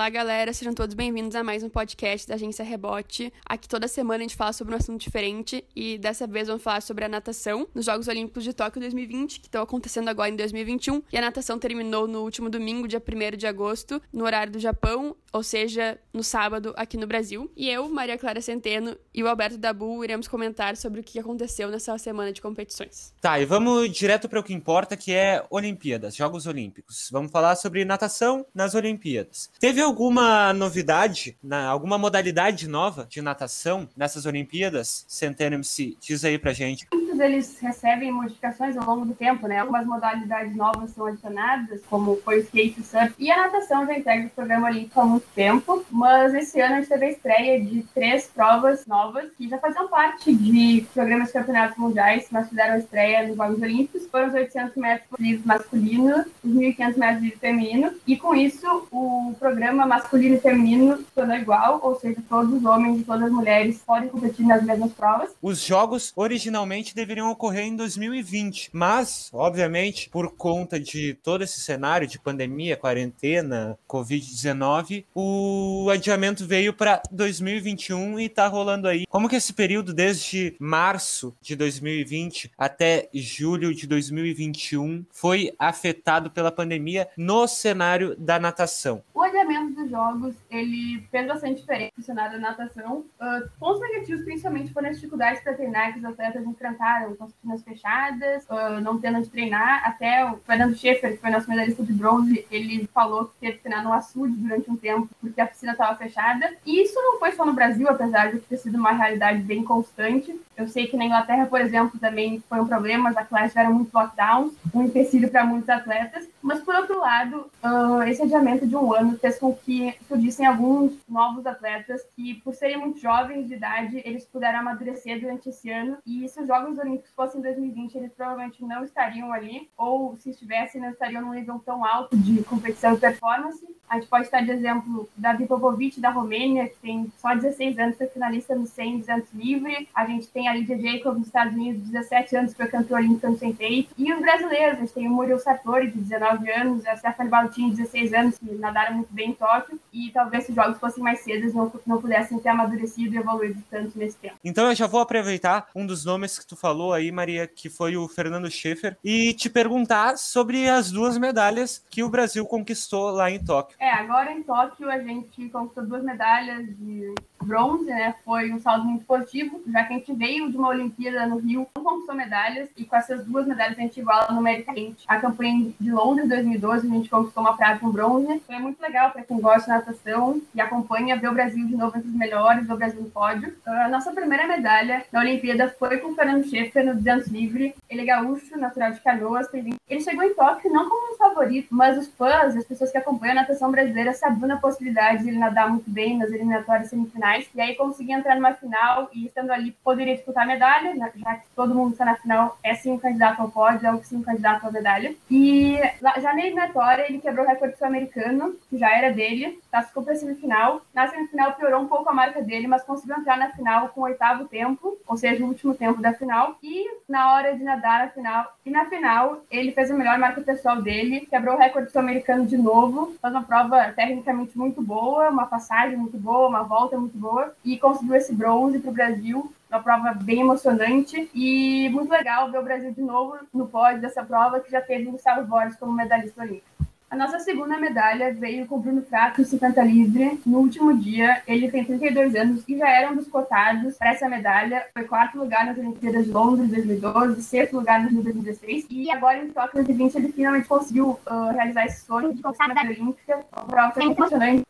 Olá, galera, sejam todos bem-vindos a mais um podcast da Agência Rebote. Aqui toda semana a gente fala sobre um assunto diferente e dessa vez vamos falar sobre a natação nos Jogos Olímpicos de Tóquio 2020, que estão acontecendo agora em 2021. E a natação terminou no último domingo, dia 1 de agosto, no horário do Japão, ou seja, no sábado aqui no Brasil. E eu, Maria Clara Centeno e o Alberto Dabu iremos comentar sobre o que aconteceu nessa semana de competições. Tá, e vamos direto para o que importa, que é Olimpíadas, Jogos Olímpicos. Vamos falar sobre natação nas Olimpíadas. Teve alguma novidade, na, alguma modalidade nova de natação nessas Olimpíadas? Centeno MC, diz aí pra gente eles recebem modificações ao longo do tempo, né? Algumas modalidades novas são adicionadas, como foi o skate, o surf, e a natação já integra o programa olímpico há muito tempo, mas esse ano a gente teve a estreia de três provas novas que já faziam parte de programas de campeonatos mundiais, mas fizeram estreia nos Jogos Olímpicos, foram os 800 metros livre masculino, os 1.500 metros livre feminino, e com isso o programa masculino e feminino tornou igual, ou seja, todos os homens e todas as mulheres podem competir nas mesmas provas. Os jogos originalmente deveriam deveriam ocorrer em 2020. Mas, obviamente, por conta de todo esse cenário de pandemia, quarentena, Covid-19, o adiamento veio para 2021 e está rolando aí. Como que esse período, desde março de 2020 até julho de 2021, foi afetado pela pandemia no cenário da natação? O adiamento dos jogos, ele fez bastante diferença da natação. Uh, pontos negativos, principalmente, foram as dificuldades para treinar que os atletas enfrentaram com as piscinas fechadas, uh, não tendo onde treinar. Até o Fernando Schaefer, que foi nosso medalhista de bronze, ele falou que teve que treinar no açude durante um tempo, porque a piscina estava fechada. E isso não foi só no Brasil, apesar de ter sido uma realidade bem constante. Eu sei que na Inglaterra, por exemplo, também foi um problema, as atletas tiveram muitos lockdowns, um empecilho para muitos atletas. Mas, por outro lado, uh, esse adiamento de um ano fez com que surgissem alguns novos atletas que, por serem muito jovens de idade, eles puderam amadurecer durante esse ano. E se os Jogos Olímpicos fossem em 2020, eles provavelmente não estariam ali, ou se estivessem, não estariam num nível tão alto de competição e performance. A gente pode estar de exemplo Davi Popovic, da Romênia, que tem só 16 anos, foi finalista no 100 200 livre. A gente tem a Lydia Jacob, dos Estados Unidos, 17 anos, foi cantora olímpica no 100 E os brasileiros, a gente tem o Muriel Sartori, de 19 anos, a Stephanie Baltin, de 16 anos, que nadaram muito bem em Tóquio. E talvez se os jogos fossem mais cedo, eles não, não pudessem ter amadurecido e evoluído tanto nesse tempo. Então eu já vou aproveitar um dos nomes que tu falou aí, Maria, que foi o Fernando Schaefer, e te perguntar sobre as duas medalhas que o Brasil conquistou lá em Tóquio. É, agora em Tóquio a gente conquistou duas medalhas de bronze, né? Foi um saldo muito positivo, já que a gente veio de uma Olimpíada no Rio, não conquistou medalhas, e com essas duas medalhas a gente iguala numericamente. A campanha de Londres 2012, a gente conquistou uma prata e um bronze. Foi muito legal para quem gosta de natação e acompanha ver o Brasil de novo entre os melhores, ver o Brasil no pódio. A nossa primeira medalha na Olimpíada foi com o Fernando Schaefer no 200 livre. Ele é gaúcho, natural de Canoas, ele chegou em Tóquio não como um favorito, mas os fãs, as pessoas que acompanham a natação brasileira sabiam da possibilidade de ele nadar muito bem nas eliminatórias semifinais, e aí conseguir entrar numa final e estando ali poderia disputar a medalha, né, já que todo mundo está na final, é sim um candidato ao pódio, é sim um candidato à medalha. E já na eliminatória ele quebrou o recorde sul-americano, que já era dele, classificou para a semifinal. Na semifinal piorou um pouco a marca dele, mas conseguiu entrar na final com o oitavo tempo, ou seja, o último tempo da final. E na hora de nadar na final, e na final ele fez a melhor marca pessoal dele, quebrou o recorde sul-americano de novo, fez uma prova tecnicamente muito boa, uma passagem muito boa, uma volta muito boa, e conseguiu esse bronze para o Brasil uma prova bem emocionante e muito legal ver o Brasil de novo no pódio dessa prova que já teve o Gustavo Borges como medalhista olímpico. A nossa segunda medalha veio com o Bruno Frato, 50 livre. No último dia, ele tem 32 anos e já era um dos cotados para essa medalha. Foi quarto lugar nas Olimpíadas de Londres 2012, sexto lugar nas 2016. E agora em Tóquio 2020 ele finalmente conseguiu uh, realizar esse sonho de conquistar a medalha olímpica. A prova foi muito emocionante.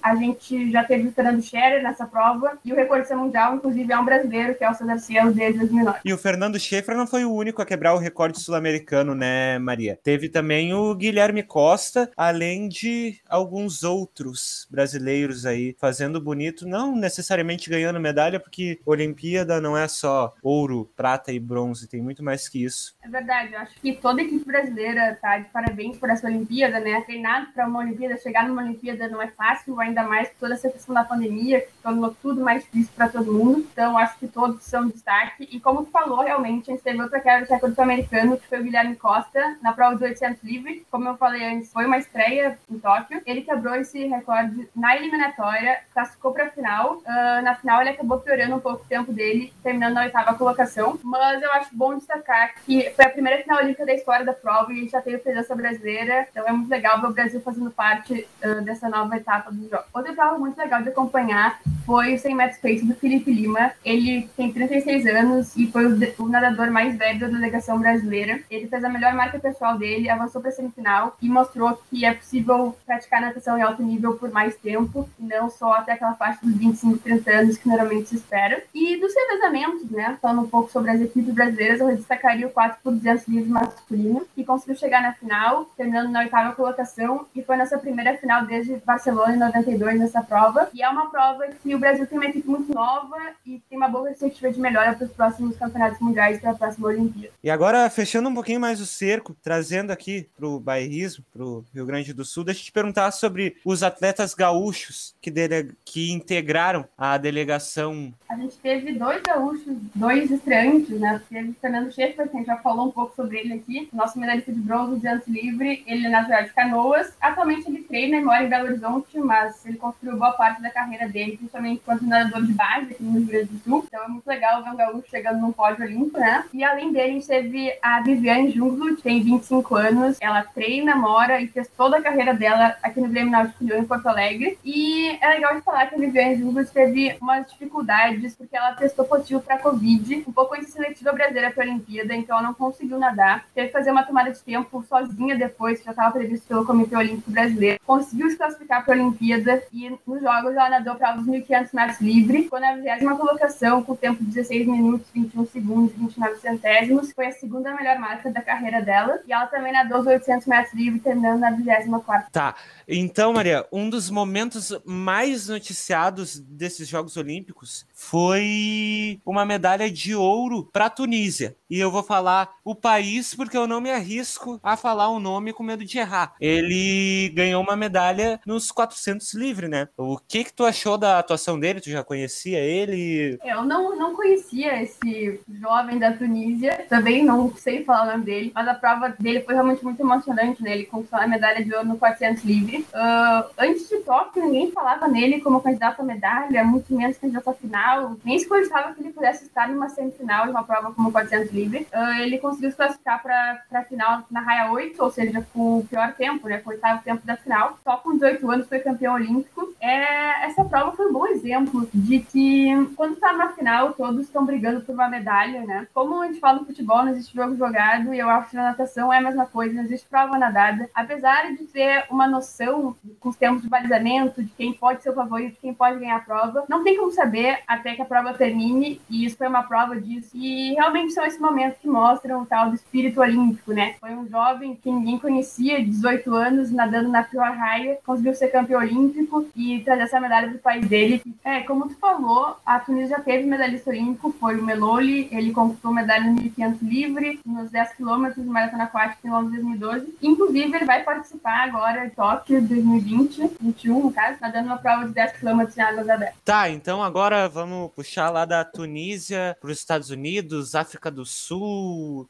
A gente já teve o Fernando Scherer nessa prova e o recordista mundial, inclusive, é um brasileiro, que é o César Cielo, desde 2009. E o Fernando Schaefer não foi o único a quebrar o recorde sul-americano, né, Maria? Teve também o Guilherme Costa Costa, além de alguns outros brasileiros aí fazendo bonito, não necessariamente ganhando medalha, porque Olimpíada não é só ouro, prata e bronze, tem muito mais que isso. É verdade, eu acho que toda a equipe brasileira tá de parabéns por essa Olimpíada, né? Treinar para uma Olimpíada, chegar numa Olimpíada não é fácil ainda mais toda essa questão da pandemia, que tornou tudo mais difícil para todo mundo. Então, acho que todos são destaque. E como tu falou, realmente, a gente teve outra queda de recorde sul-americano, que foi o Guilherme Costa, na prova dos 800 livre. Como eu falei antes, foi uma estreia em Tóquio. Ele quebrou esse recorde na eliminatória, classificou para a final. Uh, na final, ele acabou piorando um pouco o tempo dele, terminando na oitava colocação. Mas eu acho bom destacar que foi a primeira final olímpica da história da prova e a gente já teve presença brasileira. Então, é muito legal ver o Brasil fazendo parte uh, dessa nova etapa do jogo. Outra prova muito legal de acompanhar foi o 100 metros peito do Felipe Lima. Ele tem 36 anos e foi o, o nadador mais velho da delegação brasileira. Ele fez a melhor marca pessoal dele, avançou para a semifinal e mostrou que é possível praticar natação em alto nível por mais tempo, não só até aquela faixa dos 25, 30 anos que normalmente se espera. E dos revezamentos, né, falando um pouco sobre as equipes brasileiras, eu destacaria o 4 por 200 livros masculino, que conseguiu chegar na final, terminando na oitava colocação, e foi nossa primeira final desde Barcelona em 92 nessa prova. E é uma prova que o Brasil tem uma equipe muito nova e tem uma boa perspectiva de melhora para os próximos campeonatos mundiais para a próxima Olimpíada. E agora, fechando um pouquinho mais o cerco, trazendo aqui para o bairrismo, para Rio Grande do Sul, deixa eu te perguntar sobre os atletas gaúchos que, dele... que integraram a delegação. A gente teve dois gaúchos, dois estreantes, né? Teve o Fernando Schaefer, que a gente já falou um pouco sobre ele aqui, nosso medalhista de bronze de antes livre, ele é natural de Canoas. Atualmente ele treina e mora em Belo Horizonte, mas ele construiu boa parte da carreira dele, principalmente enquanto nadador de base aqui no Rio Grande do Sul. Então é muito legal ver um gaúcho chegando num pódio olímpico, né? E além dele, teve a Viviane Junglo, que tem 25 anos. Ela treina, mora e fez toda a carreira dela aqui no Grêmio Náutico Rio, em Porto Alegre. E é legal de falar que a Viviane Junglo teve umas dificuldades, porque ela testou positivo para Covid, um pouco antes de seletiva brasileira para a Olimpíada, então ela não conseguiu nadar. Teve que fazer uma tomada de tempo sozinha depois, que já estava previsto pelo Comitê Olímpico Brasileiro. Conseguiu se classificar para a Olimpíada e nos Jogos ela nadou para os 1.500 metros livre. Ficou na 20 colocação, com tempo de 16 minutos, 21 segundos e 29 centésimos. Foi a segunda melhor marca da carreira dela. E ela também nadou os 800 metros livre, terminando na 24. Tá. Então, Maria, um dos momentos mais noticiados desses Jogos Olímpicos foi uma medalha de ouro para a Tunísia. E eu vou falar o país porque eu não me arrisco a falar o nome com medo de errar. Ele ganhou uma medalha nos 400 livre, né? O que que tu achou da atuação dele? Tu já conhecia ele? Eu não, não conhecia esse jovem da Tunísia, também não sei falar o nome dele, mas a prova dele foi realmente muito emocionante, né? Ele conquistou a medalha de ouro no 400 livre. Uh, antes de Tóquio, ninguém falava nele como candidato à medalha, muito menos candidato à final. Nem se cogitava que ele pudesse estar numa semifinal de uma prova como 400 livre. Uh, ele conseguiu se classificar para a final na raia 8, ou seja, com o pior tempo, né? Com o oitavo tempo da final. Só com 18 anos foi campeão olímpico. É, essa prova foi um bom exemplo de que quando está na final, todos estão brigando por uma medalha, né? Como a gente fala no futebol, não existe jogo jogado, e eu acho que na natação é a mesma coisa, não existe prova nadada. Apesar de ter uma noção com os termos de balizamento, de quem pode ser o favorito, de quem pode ganhar a prova. Não tem como saber até que a prova termine, e isso foi uma prova disso. E realmente são esses momentos que mostram o tal do espírito olímpico, né? Foi um jovem que ninguém conhecia, 18 anos, nadando na pior raia, conseguiu ser campeão olímpico e trazer essa medalha para o país dele. É, como tu falou, a Tunísia já teve medalhista olímpico, foi o Meloli, ele conquistou medalha no 1500 livre, nos 10 quilômetros de maratona aquática em 2012. Inclusive, ele vai participar agora em Tóquio 2020, 21 no caso, nadando uma prova de 10 km em águas abertas. Tá, então agora vamos puxar lá da Tunísia para os Estados Unidos, África do Sul.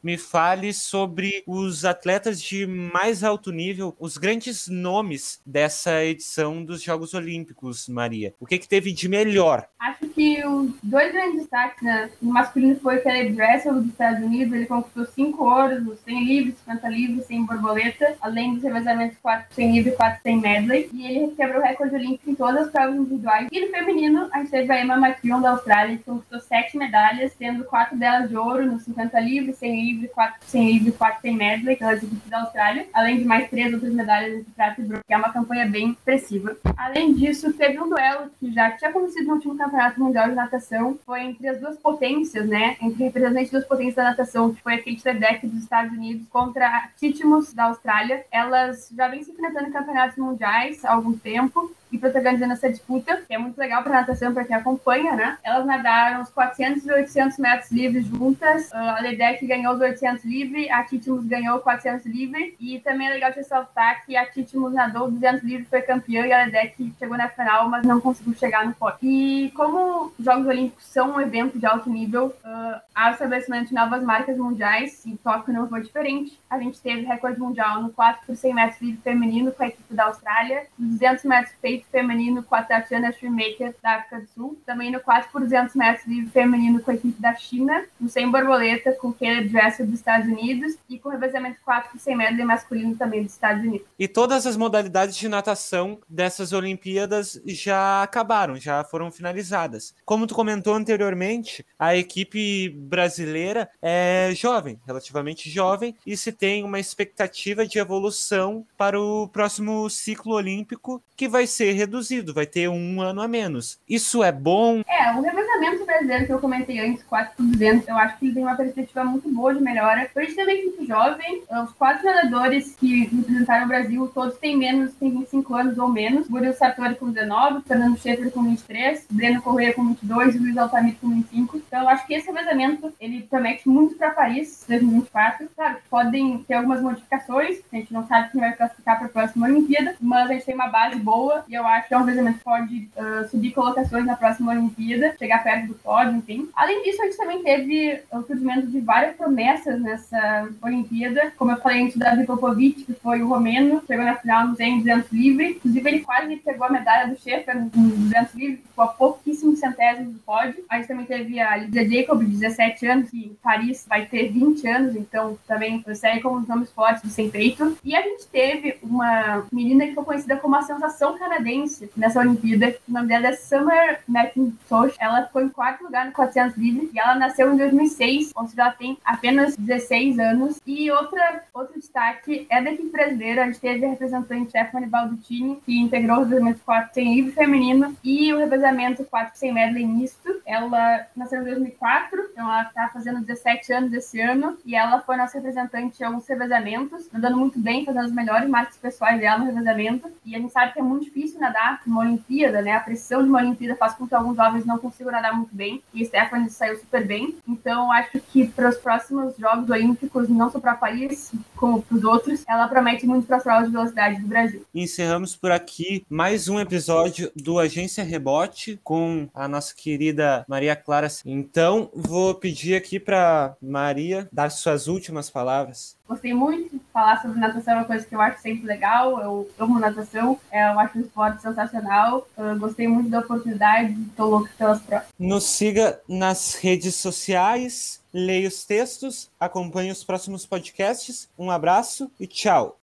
Me fale sobre os atletas de mais alto nível, os grandes nomes dessa edição dos Jogos Olímpicos, Maria. O que, que teve de melhor? Acho que os dois grandes destaques, né? No masculino foi o Caleb Dressel dos Estados Unidos, ele conquistou 5 ouros, 100 livres, 50 livres, 100 borboleta, além dos revezamentos 4 100 livre e 4 100 medley, e ele quebrou o recorde olímpico em todas as provas individuais. E no feminino, a gente teve a Emma McKeown da Austrália, que conquistou 7 medalhas, sendo 4 delas de ouro nos 50 livres, 100 livre, 4 100 livre e 4 100 medley, pelas equipes da Austrália, além de mais 3 outras medalhas entre prata e bronze, que é uma campanha bem expressiva. Além disso, teve um duelo que já tinha acontecido no último campeonato mundial de natação, foi entre as duas potências, né, entre representantes das potências da natação, que foi a Kate Ledeck dos Estados Unidos contra a Titimus da Austrália. Elas já vêm se enfrentando em campeonatos mundiais há algum tempo e protagonizando essa disputa, que é muito legal para natação, para quem acompanha, né? Elas nadaram os 400 e 800 metros livres juntas, a Ledec ganhou os 800 livre, a Titimus ganhou 400 livre, e também é legal te ressaltar que a Titimus nadou 200 livre, foi campeã, e a Ledec chegou na final, mas não conseguiu chegar no pódio. E como os Jogos Olímpicos são um evento de alto nível, uh, há o estabelecimento de novas marcas mundiais, e Tóquio não foi diferente. A gente teve recorde mundial no 4 por 100 metros livre feminino com a equipe da Austrália, 200 metros peito feminino com a Tatiana Shoemaker da África do Sul, também no 4 por 200 metros livre feminino com a equipe da China, no 100 borboleta com Caleb Dressel dos Estados Unidos e com o revezamento 4 por 100 metros masculino também dos Estados Unidos. E todas as modalidades de natação dessas Olimpíadas já acabaram, já foram finalizadas. Como tu comentou anteriormente, a equipe brasileira é jovem, relativamente jovem, e se tem uma expectativa de evolução para o próximo ciclo olímpico, que vai ser reduzido, vai ter um ano a menos. Isso é bom? É, o revezamento brasileiro que eu comentei antes, 4 por 200, eu acho que ele tem uma perspectiva muito boa de melhora. Uma equipe jovem, os quatro nadadores que representaram o Brasil, todos têm menos, têm 25 anos ou menos. Murilo Sartori com 19, Fernando Schaefer com 23, Breno Correia com 22 e Luiz Altamir com 25. Então, eu acho que esse revezamento, ele promete muito para Paris 2024. Claro, podem ter algumas modificações, a gente não sabe quem vai classificar para a próxima Olimpíada, mas a gente tem uma base boa e eu acho que é um revezamento que pode uh, subir colocações na próxima Olimpíada, chegar perto do pódio, enfim. Além disso, a gente também teve o surgimento de várias promessas nessa Olimpíada, como eu falei antes, Davi Popovic, que foi o romeno, chegou na final no 100 200 livre, inclusive ele quase pegou a medalha do Schaefer no 200 livre, ficou a pouquíssimos centésimos do pódio. A gente também teve a Lydia Jacob, de 17 anos, que em Paris vai ter 20 anos, então também segue como um dos nomes fortes do sem peito. E a gente teve uma menina que foi conhecida como a sensação canadense nessa Olimpíada, o nome dela é Summer McIntosh, ela ficou em quarto lugar no 400 livre e ela nasceu em 2006, ou seja, ela tem apenas 16 anos. E outra, outro destaque é da equipe brasileira, a gente teve a representante Stephanie Baldutini, que integrou o revezamento 4 sem livre feminino e o revezamento 4 sem medley misto. Ela nasceu em 2004, então ela está fazendo 17 anos esse ano e ela foi nossa representante em alguns revezamentos, andando muito bem, fazendo as melhores marcas pessoais dela no revezamento. E a gente sabe que é muito difícil nadar numa Olimpíada, né? A pressão de uma Olimpíada faz com que alguns jovens não consigam nadar muito bem e Stephanie saiu super bem. Então acho que para os próximos Jogos Olímpicos, não só para Paris, como para os outros, ela promete muito para as provas de velocidade do Brasil. Encerramos por aqui mais um episódio do Agência Rebote com a nossa querida Maria Clara. Então, vou pedir aqui para Maria dar suas últimas palavras. Gostei muito. Falar sobre natação é uma coisa que eu acho sempre legal. Eu amo natação. É, eu acho um esporte sensacional. Eu gostei muito da oportunidade. Estou louca pelas provas. Nos siga nas redes sociais. Leia os textos, acompanhe os próximos podcasts. Um abraço e tchau!